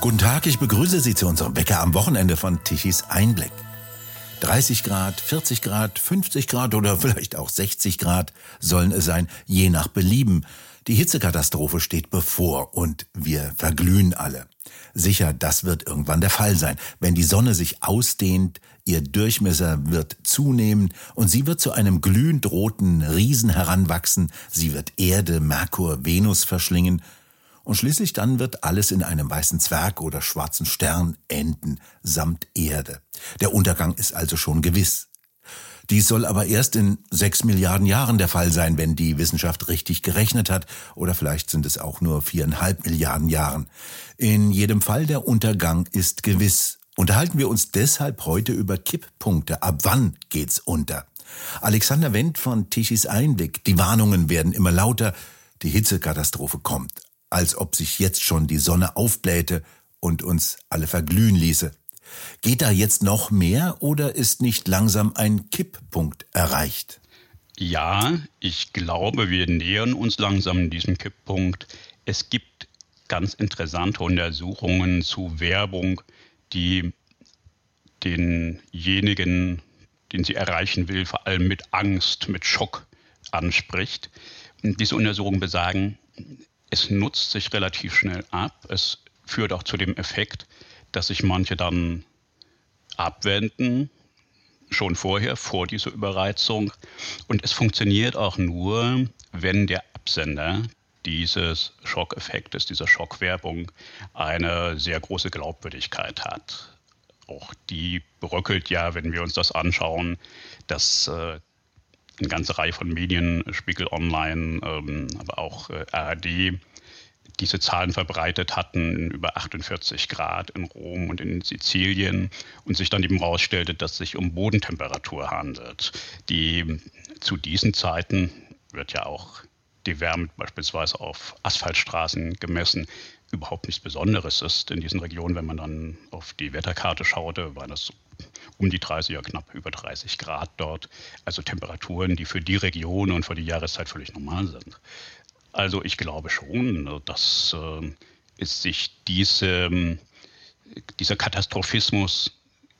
Guten Tag, ich begrüße Sie zu unserem Wecker am Wochenende von Tichys Einblick. 30 Grad, 40 Grad, 50 Grad oder vielleicht auch 60 Grad sollen es sein, je nach Belieben. Die Hitzekatastrophe steht bevor und wir verglühen alle. Sicher, das wird irgendwann der Fall sein, wenn die Sonne sich ausdehnt, ihr Durchmesser wird zunehmen und sie wird zu einem glühend roten Riesen heranwachsen, sie wird Erde, Merkur, Venus verschlingen und schließlich dann wird alles in einem weißen Zwerg oder schwarzen Stern enden, samt Erde. Der Untergang ist also schon gewiss. Dies soll aber erst in sechs Milliarden Jahren der Fall sein, wenn die Wissenschaft richtig gerechnet hat, oder vielleicht sind es auch nur viereinhalb Milliarden Jahren. In jedem Fall der Untergang ist gewiss. Unterhalten wir uns deshalb heute über Kipppunkte. Ab wann geht's unter? Alexander Wendt von Tischis Einblick. Die Warnungen werden immer lauter. Die Hitzekatastrophe kommt als ob sich jetzt schon die Sonne aufblähte und uns alle verglühen ließe. Geht da jetzt noch mehr oder ist nicht langsam ein Kipppunkt erreicht? Ja, ich glaube, wir nähern uns langsam diesem Kipppunkt. Es gibt ganz interessante Untersuchungen zu Werbung, die denjenigen, den sie erreichen will, vor allem mit Angst, mit Schock anspricht. Diese Untersuchungen besagen, es nutzt sich relativ schnell ab. Es führt auch zu dem Effekt, dass sich manche dann abwenden, schon vorher, vor dieser Überreizung. Und es funktioniert auch nur, wenn der Absender dieses Schockeffektes, dieser Schockwerbung eine sehr große Glaubwürdigkeit hat. Auch die bröckelt ja, wenn wir uns das anschauen, dass äh, eine ganze Reihe von Medien, Spiegel Online, ähm, aber auch äh, ARD, diese Zahlen verbreitet hatten, über 48 Grad in Rom und in Sizilien und sich dann eben herausstellte, dass es sich um Bodentemperatur handelt, die zu diesen Zeiten wird ja auch die Wärme beispielsweise auf Asphaltstraßen gemessen, überhaupt nichts Besonderes ist in diesen Regionen. Wenn man dann auf die Wetterkarte schaute, war das um die 30, ja knapp über 30 Grad dort. Also Temperaturen, die für die Region und für die Jahreszeit völlig normal sind. Also ich glaube schon, dass äh, sich diese, dieser Katastrophismus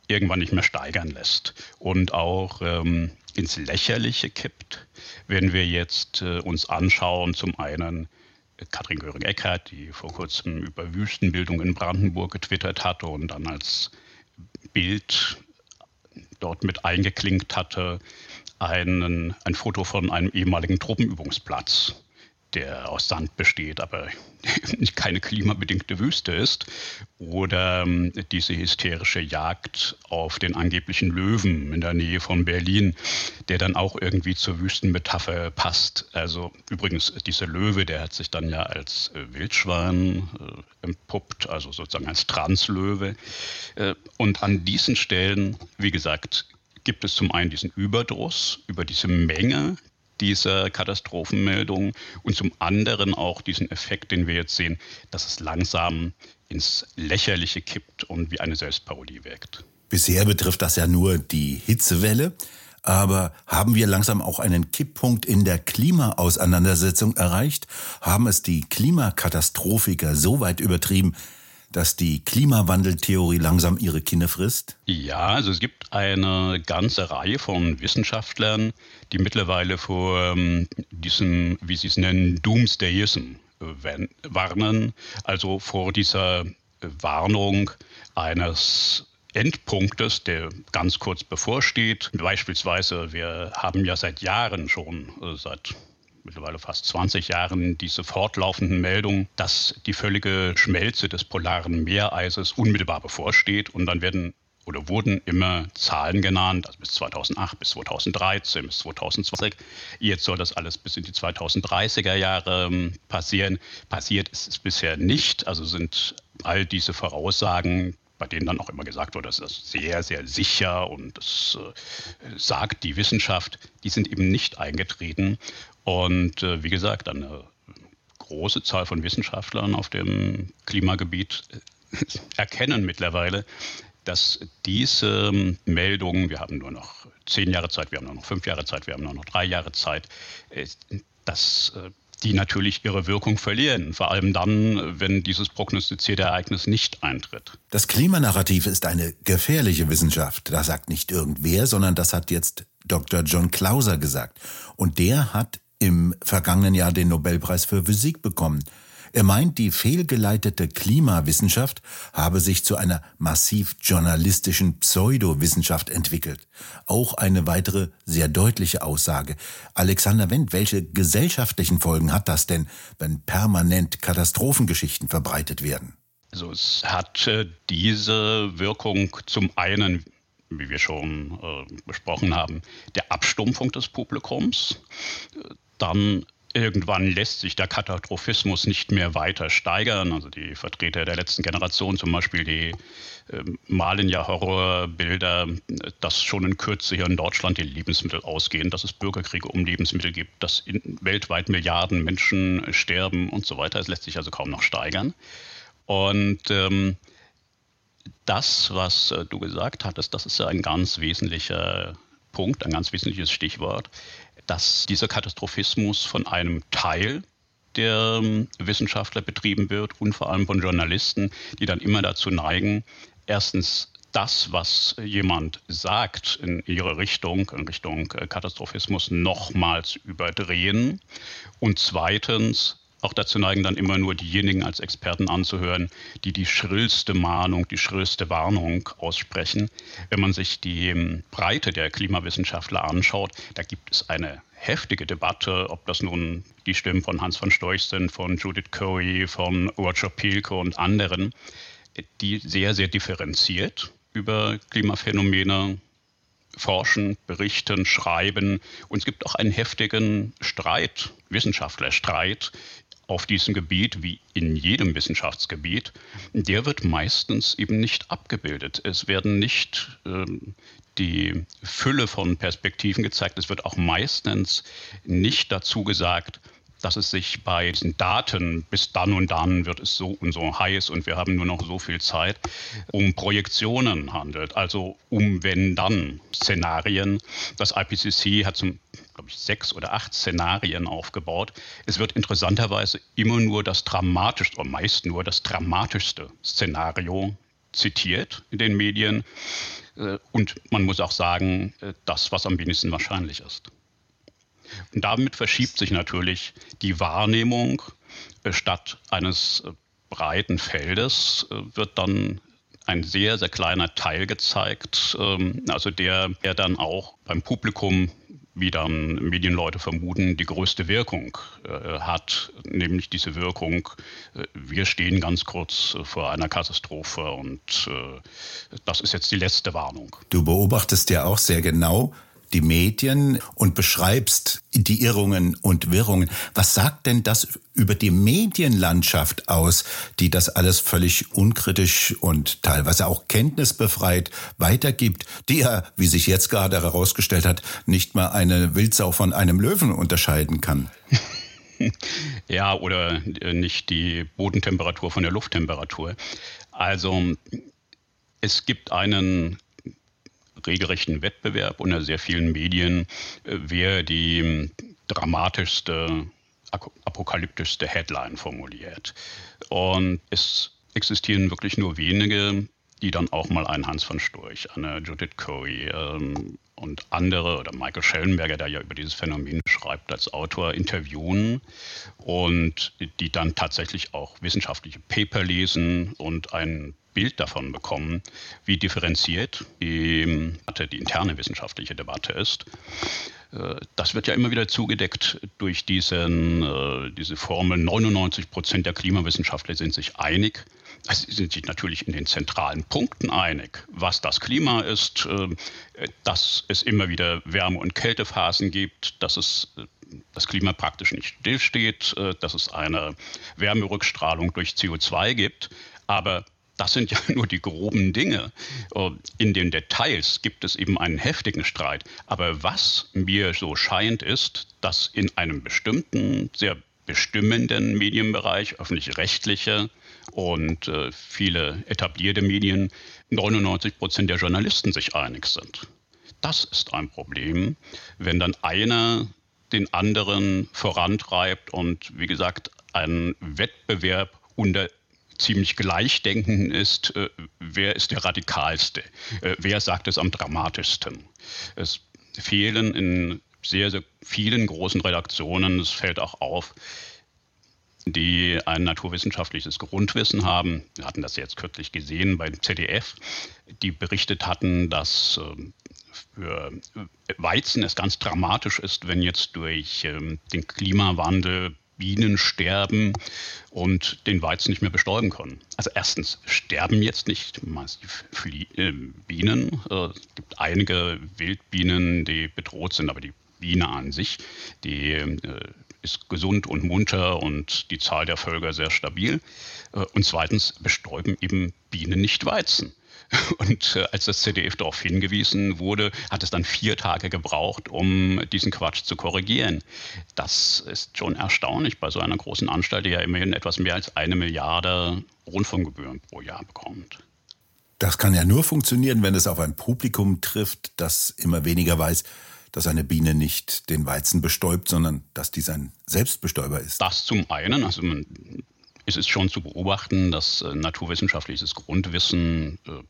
irgendwann nicht mehr steigern lässt und auch ähm, ins Lächerliche kippt, wenn wir jetzt äh, uns anschauen, zum einen Katrin Göring-Eckardt, die vor kurzem über Wüstenbildung in Brandenburg getwittert hatte und dann als Bild dort mit eingeklinkt hatte, einen, ein Foto von einem ehemaligen Truppenübungsplatz der aus Sand besteht, aber keine klimabedingte Wüste ist, oder ähm, diese hysterische Jagd auf den angeblichen Löwen in der Nähe von Berlin, der dann auch irgendwie zur Wüstenmetapher passt. Also übrigens, dieser Löwe, der hat sich dann ja als äh, Wildschwein äh, entpuppt, also sozusagen als Translöwe. Äh, und an diesen Stellen, wie gesagt, gibt es zum einen diesen Überdruss über diese Menge, dieser Katastrophenmeldung und zum anderen auch diesen Effekt, den wir jetzt sehen, dass es langsam ins Lächerliche kippt und wie eine Selbstparodie wirkt. Bisher betrifft das ja nur die Hitzewelle. Aber haben wir langsam auch einen Kipppunkt in der Klimaauseinandersetzung erreicht? Haben es die Klimakatastrophiker so weit übertrieben, dass die Klimawandeltheorie langsam ihre Kinne frisst? Ja, also es gibt eine ganze Reihe von Wissenschaftlern, die mittlerweile vor ähm, diesem, wie sie es nennen, Doomsdayism äh, warnen, also vor dieser äh, Warnung eines Endpunktes, der ganz kurz bevorsteht. Beispielsweise, wir haben ja seit Jahren schon, äh, seit mittlerweile fast 20 Jahren diese fortlaufenden Meldungen, dass die völlige Schmelze des polaren Meereises unmittelbar bevorsteht. Und dann werden oder wurden immer Zahlen genannt, also bis 2008, bis 2013, bis 2020. Jetzt soll das alles bis in die 2030er Jahre ähm, passieren. Passiert ist es bisher nicht. Also sind all diese Voraussagen bei denen dann auch immer gesagt wurde, das ist sehr, sehr sicher und das äh, sagt die Wissenschaft, die sind eben nicht eingetreten. Und äh, wie gesagt, eine große Zahl von Wissenschaftlern auf dem Klimagebiet äh, erkennen mittlerweile, dass diese ähm, Meldungen, wir haben nur noch zehn Jahre Zeit, wir haben nur noch fünf Jahre Zeit, wir haben nur noch drei Jahre Zeit, äh, dass äh, die natürlich ihre Wirkung verlieren, vor allem dann, wenn dieses prognostizierte Ereignis nicht eintritt. Das Klimanarrativ ist eine gefährliche Wissenschaft. Das sagt nicht irgendwer, sondern das hat jetzt Dr. John Clauser gesagt. Und der hat im vergangenen Jahr den Nobelpreis für Physik bekommen. Er meint, die fehlgeleitete Klimawissenschaft habe sich zu einer massiv journalistischen Pseudowissenschaft entwickelt. Auch eine weitere sehr deutliche Aussage. Alexander Wendt, welche gesellschaftlichen Folgen hat das denn, wenn permanent Katastrophengeschichten verbreitet werden? Also es hat äh, diese Wirkung zum einen, wie wir schon äh, besprochen haben, der Abstumpfung des Publikums, dann Irgendwann lässt sich der Katastrophismus nicht mehr weiter steigern. Also die Vertreter der letzten Generation zum Beispiel, die äh, malen ja Horrorbilder, dass schon in Kürze hier in Deutschland die Lebensmittel ausgehen, dass es Bürgerkriege um Lebensmittel gibt, dass weltweit Milliarden Menschen sterben und so weiter. Es lässt sich also kaum noch steigern. Und ähm, das, was äh, du gesagt hattest, das ist ja ein ganz wesentlicher Punkt, ein ganz wesentliches Stichwort dass dieser Katastrophismus von einem Teil der ähm, Wissenschaftler betrieben wird und vor allem von Journalisten, die dann immer dazu neigen, erstens das, was jemand sagt in ihre Richtung, in Richtung äh, Katastrophismus, nochmals überdrehen und zweitens auch dazu neigen, dann immer nur diejenigen als Experten anzuhören, die die schrillste Mahnung, die schrillste Warnung aussprechen. Wenn man sich die ähm, Breite der Klimawissenschaftler anschaut, da gibt es eine heftige Debatte, ob das nun die Stimmen von Hans von Storch sind, von Judith Coey, von Roger Pielke und anderen, die sehr, sehr differenziert über Klimaphänomene forschen, berichten, schreiben. Und es gibt auch einen heftigen Streit, Wissenschaftlerstreit auf diesem Gebiet wie in jedem Wissenschaftsgebiet, der wird meistens eben nicht abgebildet. Es werden nicht ähm, die Fülle von Perspektiven gezeigt. Es wird auch meistens nicht dazu gesagt, dass es sich bei diesen Daten bis dann und dann wird es so und so heiß und wir haben nur noch so viel Zeit, um Projektionen handelt, also um wenn dann Szenarien. Das IPCC hat zum glaube ich, sechs oder acht Szenarien aufgebaut. Es wird interessanterweise immer nur das dramatischste, oder meist nur das dramatischste Szenario zitiert in den Medien. Äh, und man muss auch sagen, äh, das, was am wenigsten wahrscheinlich ist. Und damit verschiebt sich natürlich die Wahrnehmung. Äh, statt eines breiten Feldes wird dann ein sehr, sehr kleiner Teil gezeigt, ähm, also der, der dann auch beim Publikum wie dann Medienleute vermuten, die größte Wirkung äh, hat, nämlich diese Wirkung, äh, wir stehen ganz kurz äh, vor einer Katastrophe und äh, das ist jetzt die letzte Warnung. Du beobachtest ja auch sehr genau, die Medien und beschreibst die Irrungen und Wirrungen. Was sagt denn das über die Medienlandschaft aus, die das alles völlig unkritisch und teilweise auch kenntnisbefreit weitergibt, die ja, wie sich jetzt gerade herausgestellt hat, nicht mal eine Wildsau von einem Löwen unterscheiden kann? ja, oder äh, nicht die Bodentemperatur von der Lufttemperatur. Also es gibt einen regelrechten Wettbewerb unter sehr vielen Medien, äh, wer die hm, dramatischste, apokalyptischste Headline formuliert. Und es existieren wirklich nur wenige, die dann auch mal einen Hans von Storch, eine Judith Coey ähm, und andere oder Michael Schellenberger, der ja über dieses Phänomen schreibt als Autor, interviewen und die dann tatsächlich auch wissenschaftliche Paper lesen und ein Bild davon bekommen, wie differenziert die, die interne wissenschaftliche Debatte ist. Äh, das wird ja immer wieder zugedeckt durch diesen, äh, diese Formel, 99 Prozent der Klimawissenschaftler sind sich einig. Sie sind sich natürlich in den zentralen Punkten einig, was das Klima ist, äh, dass es immer wieder Wärme- und Kältephasen gibt, dass es das Klima praktisch nicht stillsteht, dass es eine Wärmerückstrahlung durch CO2 gibt. Aber das sind ja nur die groben Dinge. Äh, in den Details gibt es eben einen heftigen Streit. Aber was mir so scheint, ist, dass in einem bestimmten, sehr bestimmenden Medienbereich, öffentlich-rechtliche und äh, viele etablierte Medien, 99 Prozent der Journalisten sich einig sind. Das ist ein Problem, wenn dann einer den anderen vorantreibt und wie gesagt ein Wettbewerb unter ziemlich gleichdenkenden ist, äh, wer ist der radikalste, äh, wer sagt es am dramatischsten. Es fehlen in sehr, sehr vielen großen Redaktionen, es fällt auch auf, die ein naturwissenschaftliches Grundwissen haben. Wir hatten das jetzt kürzlich gesehen beim ZDF, die berichtet hatten, dass ähm, für Weizen es ganz dramatisch ist, wenn jetzt durch ähm, den Klimawandel Bienen sterben und den Weizen nicht mehr bestäuben können. Also erstens sterben jetzt nicht massiv äh, Bienen. Äh, es gibt einige Wildbienen, die bedroht sind, aber die Biene an sich, die äh, ist gesund und munter und die Zahl der Völker sehr stabil. Und zweitens bestäuben eben Bienen nicht Weizen. Und äh, als das ZDF darauf hingewiesen wurde, hat es dann vier Tage gebraucht, um diesen Quatsch zu korrigieren. Das ist schon erstaunlich bei so einer großen Anstalt, die ja immerhin etwas mehr als eine Milliarde Rundfunkgebühren pro Jahr bekommt. Das kann ja nur funktionieren, wenn es auf ein Publikum trifft, das immer weniger weiß, dass eine Biene nicht den Weizen bestäubt, sondern dass dies ein Selbstbestäuber ist. Das zum einen, also man, es ist schon zu beobachten, dass äh, naturwissenschaftliches Grundwissen äh,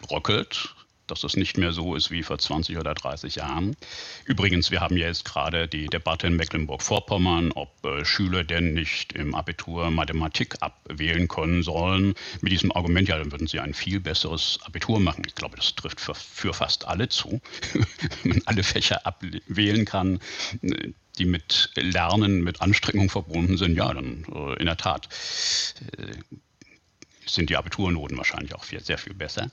bröckelt, dass das nicht mehr so ist wie vor 20 oder 30 Jahren. Übrigens, wir haben ja jetzt gerade die Debatte in Mecklenburg-Vorpommern, ob äh, Schüler denn nicht im Abitur Mathematik abwählen können sollen. Mit diesem Argument, ja, dann würden sie ein viel besseres Abitur machen. Ich glaube, das trifft für, für fast alle zu. Wenn man alle Fächer abwählen kann, die mit Lernen, mit Anstrengung verbunden sind, ja, dann äh, in der Tat. Äh, sind die Abiturnoten wahrscheinlich auch viel, sehr viel besser.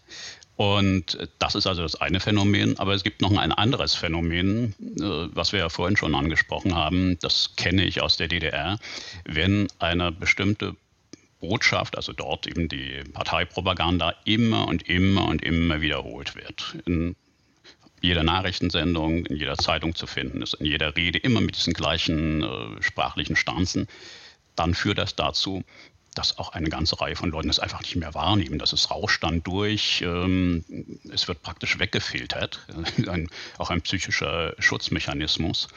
Und das ist also das eine Phänomen. Aber es gibt noch ein anderes Phänomen, äh, was wir ja vorhin schon angesprochen haben. Das kenne ich aus der DDR. Wenn eine bestimmte Botschaft, also dort eben die Parteipropaganda, immer und immer und immer wiederholt wird. In jeder Nachrichtensendung, in jeder Zeitung zu finden ist, in jeder Rede, immer mit diesen gleichen äh, sprachlichen Stanzen, dann führt das dazu, dass auch eine ganze Reihe von Leuten das einfach nicht mehr wahrnehmen. Das ist rauscht dann durch, ähm, es wird praktisch weggefiltert, ein, auch ein psychischer Schutzmechanismus.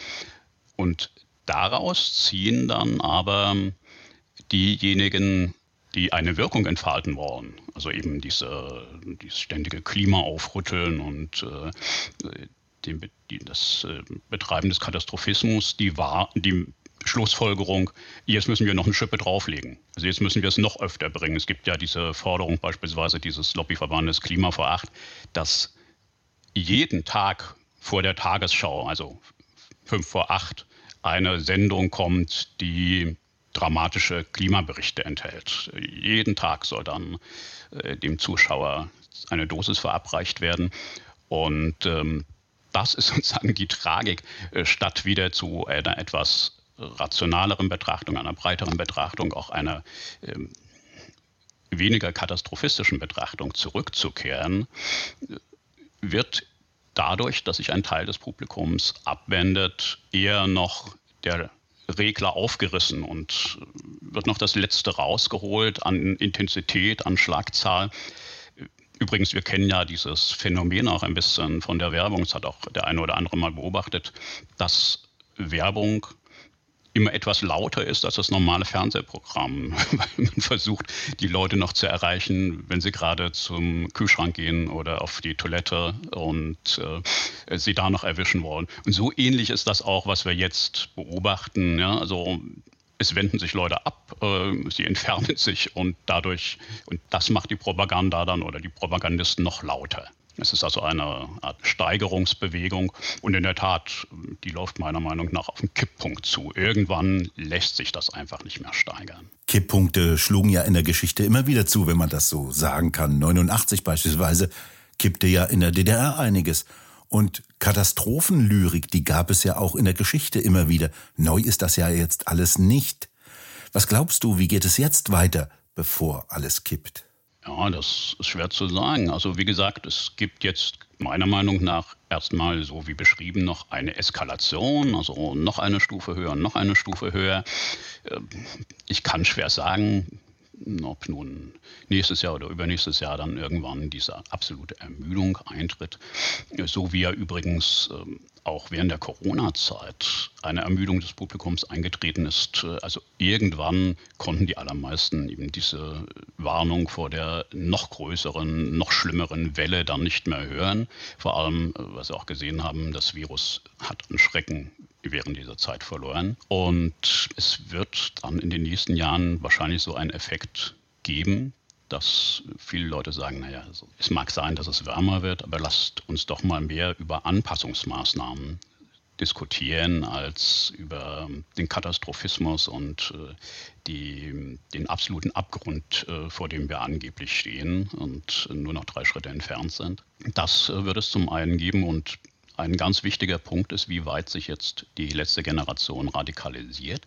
Und daraus ziehen dann aber diejenigen, die eine Wirkung entfalten wollen, also eben diese, dieses ständige Klimaaufrütteln und äh, die, die, das äh, Betreiben des Katastrophismus, die, war, die Schlussfolgerung, jetzt müssen wir noch eine Schippe drauflegen. Also jetzt müssen wir es noch öfter bringen. Es gibt ja diese Forderung beispielsweise dieses Lobbyverbandes Klima vor acht, dass jeden Tag vor der Tagesschau, also fünf vor acht, eine Sendung kommt, die dramatische Klimaberichte enthält. Jeden Tag soll dann äh, dem Zuschauer eine Dosis verabreicht werden. Und ähm, das ist sozusagen die Tragik, äh, statt wieder zu einer etwas rationaleren Betrachtung, einer breiteren Betrachtung, auch einer ähm, weniger katastrophistischen Betrachtung zurückzukehren, wird dadurch, dass sich ein Teil des Publikums abwendet, eher noch der Regler aufgerissen und wird noch das Letzte rausgeholt an Intensität, an Schlagzahl. Übrigens, wir kennen ja dieses Phänomen auch ein bisschen von der Werbung, das hat auch der eine oder andere mal beobachtet, dass Werbung immer etwas lauter ist als das normale Fernsehprogramm. man versucht, die Leute noch zu erreichen, wenn sie gerade zum Kühlschrank gehen oder auf die Toilette und äh, sie da noch erwischen wollen. Und so ähnlich ist das auch, was wir jetzt beobachten. Ja? Also es wenden sich Leute ab, äh, sie entfernen sich und dadurch, und das macht die Propaganda dann oder die Propagandisten noch lauter. Es ist also eine Art Steigerungsbewegung und in der Tat, die läuft meiner Meinung nach auf einen Kipppunkt zu. Irgendwann lässt sich das einfach nicht mehr steigern. Kipppunkte schlugen ja in der Geschichte immer wieder zu, wenn man das so sagen kann. 89 beispielsweise kippte ja in der DDR einiges. Und Katastrophenlyrik, die gab es ja auch in der Geschichte immer wieder. Neu ist das ja jetzt alles nicht. Was glaubst du, wie geht es jetzt weiter, bevor alles kippt? Ja, das ist schwer zu sagen. Also wie gesagt, es gibt jetzt meiner Meinung nach erstmal so wie beschrieben noch eine Eskalation, also noch eine Stufe höher, noch eine Stufe höher. Ähm, ich kann schwer sagen, ob nun nächstes Jahr oder übernächstes Jahr dann irgendwann diese absolute Ermüdung eintritt. So wie ja übrigens ähm, auch während der Corona-Zeit eine Ermüdung des Publikums eingetreten ist. Also irgendwann konnten die allermeisten eben diese Warnung vor der noch größeren, noch schlimmeren Welle dann nicht mehr hören. Vor allem, was sie auch gesehen haben, das Virus hat an Schrecken während dieser Zeit verloren. Und es wird dann in den nächsten Jahren wahrscheinlich so einen Effekt geben, dass viele Leute sagen, naja, also es mag sein, dass es wärmer wird, aber lasst uns doch mal mehr über Anpassungsmaßnahmen diskutieren als über den Katastrophismus und äh, die, den absoluten Abgrund, äh, vor dem wir angeblich stehen und nur noch drei Schritte entfernt sind. Das äh, wird es zum einen geben und ein ganz wichtiger Punkt ist, wie weit sich jetzt die letzte Generation radikalisiert,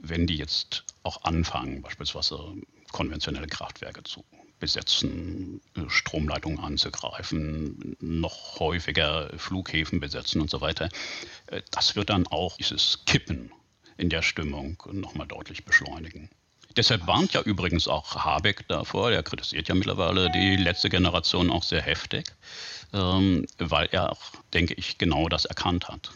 wenn die jetzt auch anfangen, beispielsweise konventionelle Kraftwerke zu besetzen, Stromleitungen anzugreifen, noch häufiger Flughäfen besetzen und so weiter. Das wird dann auch dieses Kippen in der Stimmung nochmal deutlich beschleunigen. Deshalb warnt ja übrigens auch Habeck davor, der kritisiert ja mittlerweile die letzte Generation auch sehr heftig, ähm, weil er denke ich, genau das erkannt hat.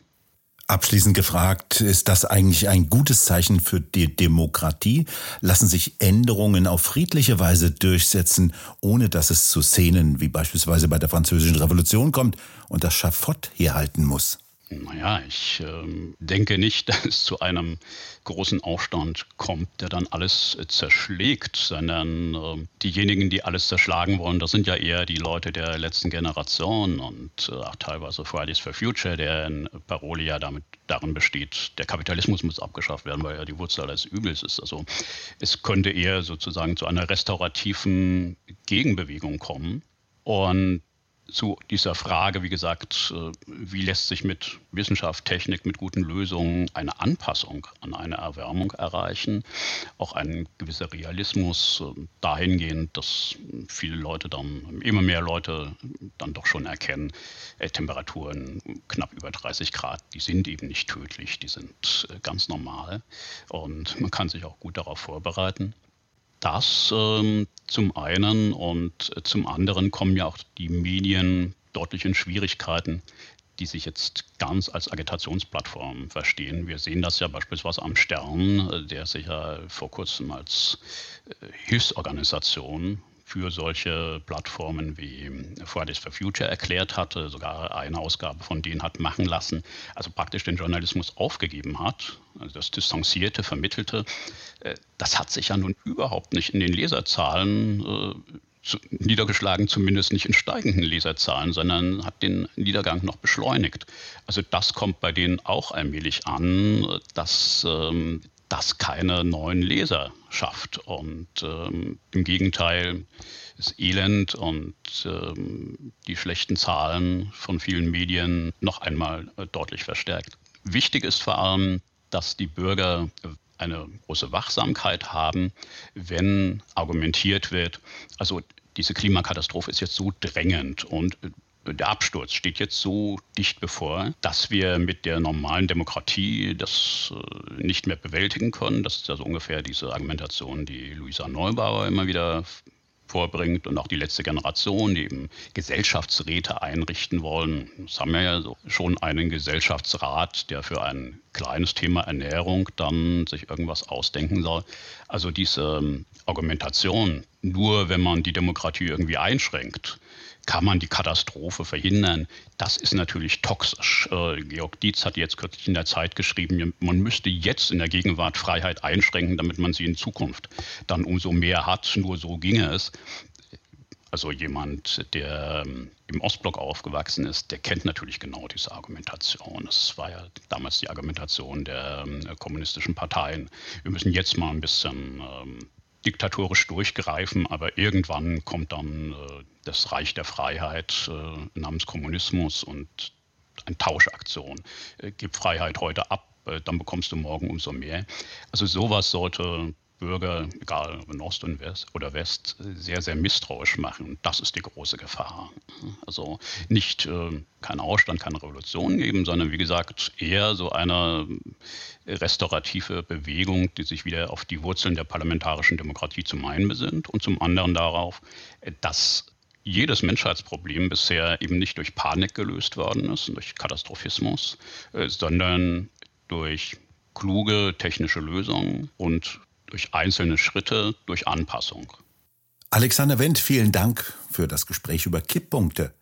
Abschließend gefragt, ist das eigentlich ein gutes Zeichen für die Demokratie? Lassen sich Änderungen auf friedliche Weise durchsetzen, ohne dass es zu Szenen wie beispielsweise bei der Französischen Revolution kommt und das Schafott herhalten muss? Naja, ich äh, denke nicht, dass es zu einem großen Aufstand kommt, der dann alles äh, zerschlägt, sondern äh, diejenigen, die alles zerschlagen wollen, das sind ja eher die Leute der letzten Generation und äh, auch teilweise Fridays for Future, deren Parole ja damit darin besteht, der Kapitalismus muss abgeschafft werden, weil er die Wurzel alles Übels ist. Also es könnte eher sozusagen zu einer restaurativen Gegenbewegung kommen. Und zu dieser Frage, wie gesagt, äh, wie lässt sich mit Wissenschaft, Technik, mit guten Lösungen eine Anpassung an eine Erwärmung erreichen, auch ein gewisser Realismus äh, dahingehend, dass viele Leute dann, immer mehr Leute dann doch schon erkennen, äh, Temperaturen knapp über 30 Grad, die sind eben nicht tödlich, die sind ganz normal und man kann sich auch gut darauf vorbereiten. Das ähm, zum einen und äh, zum anderen kommen ja auch die Medien deutlich in Schwierigkeiten, die sich jetzt ganz als Agitationsplattform verstehen. Wir sehen das ja beispielsweise am Stern, äh, der sich ja vor kurzem als äh, Hilfsorganisation für solche Plattformen wie Fridays for Future erklärt hatte, sogar eine Ausgabe von denen hat machen lassen, also praktisch den Journalismus aufgegeben hat, also das Distanzierte, Vermittelte. Äh, das hat sich ja nun überhaupt nicht in den Leserzahlen äh, zu, niedergeschlagen, zumindest nicht in steigenden Leserzahlen, sondern hat den Niedergang noch beschleunigt. Also das kommt bei denen auch allmählich an, dass ähm, das keine neuen Leser schafft. Und ähm, im Gegenteil, das Elend und ähm, die schlechten Zahlen von vielen Medien noch einmal äh, deutlich verstärkt. Wichtig ist vor allem, dass die Bürger eine große Wachsamkeit haben, wenn argumentiert wird, also diese Klimakatastrophe ist jetzt so drängend und äh, der Absturz steht jetzt so dicht bevor, dass wir mit der normalen Demokratie das äh, nicht mehr bewältigen können. Das ist ja so ungefähr diese Argumentation, die Luisa Neubauer immer wieder vorbringt und auch die letzte Generation, die eben Gesellschaftsräte einrichten wollen. Das haben wir ja schon einen Gesellschaftsrat, der für ein kleines Thema Ernährung dann sich irgendwas ausdenken soll. Also diese ähm, Argumentation, nur wenn man die Demokratie irgendwie einschränkt, kann man die Katastrophe verhindern? Das ist natürlich toxisch. Äh, Georg Dietz hat jetzt kürzlich in der Zeit geschrieben, man müsste jetzt in der Gegenwart Freiheit einschränken, damit man sie in Zukunft dann umso mehr hat. Nur so ginge es. Also jemand, der ähm, im Ostblock aufgewachsen ist, der kennt natürlich genau diese Argumentation. Das war ja damals die Argumentation der ähm, kommunistischen Parteien. Wir müssen jetzt mal ein bisschen ähm, diktatorisch durchgreifen, aber irgendwann kommt dann äh, das Reich der Freiheit äh, namens Kommunismus und eine Tauschaktion. Äh, gib Freiheit heute ab, äh, dann bekommst du morgen umso mehr. Also sowas sollte Bürger, egal ob Ost und West oder West, sehr, sehr misstrauisch machen. Das ist die große Gefahr. Also nicht äh, kein Aufstand, keine Revolution geben, sondern wie gesagt eher so eine restaurative Bewegung, die sich wieder auf die Wurzeln der parlamentarischen Demokratie zum einen besinnt und zum anderen darauf, dass jedes Menschheitsproblem bisher eben nicht durch Panik gelöst worden ist, durch Katastrophismus, äh, sondern durch kluge technische Lösungen und durch einzelne Schritte, durch Anpassung. Alexander Wendt, vielen Dank für das Gespräch über Kipppunkte.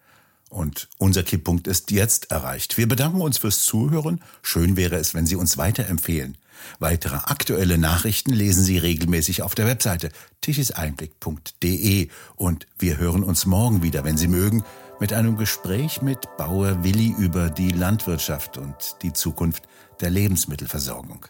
Und unser Kipppunkt ist jetzt erreicht. Wir bedanken uns fürs Zuhören. Schön wäre es, wenn Sie uns weiterempfehlen. Weitere aktuelle Nachrichten lesen Sie regelmäßig auf der Webseite tischiseinblick.de. Und wir hören uns morgen wieder, wenn Sie mögen, mit einem Gespräch mit Bauer Willi über die Landwirtschaft und die Zukunft der Lebensmittelversorgung.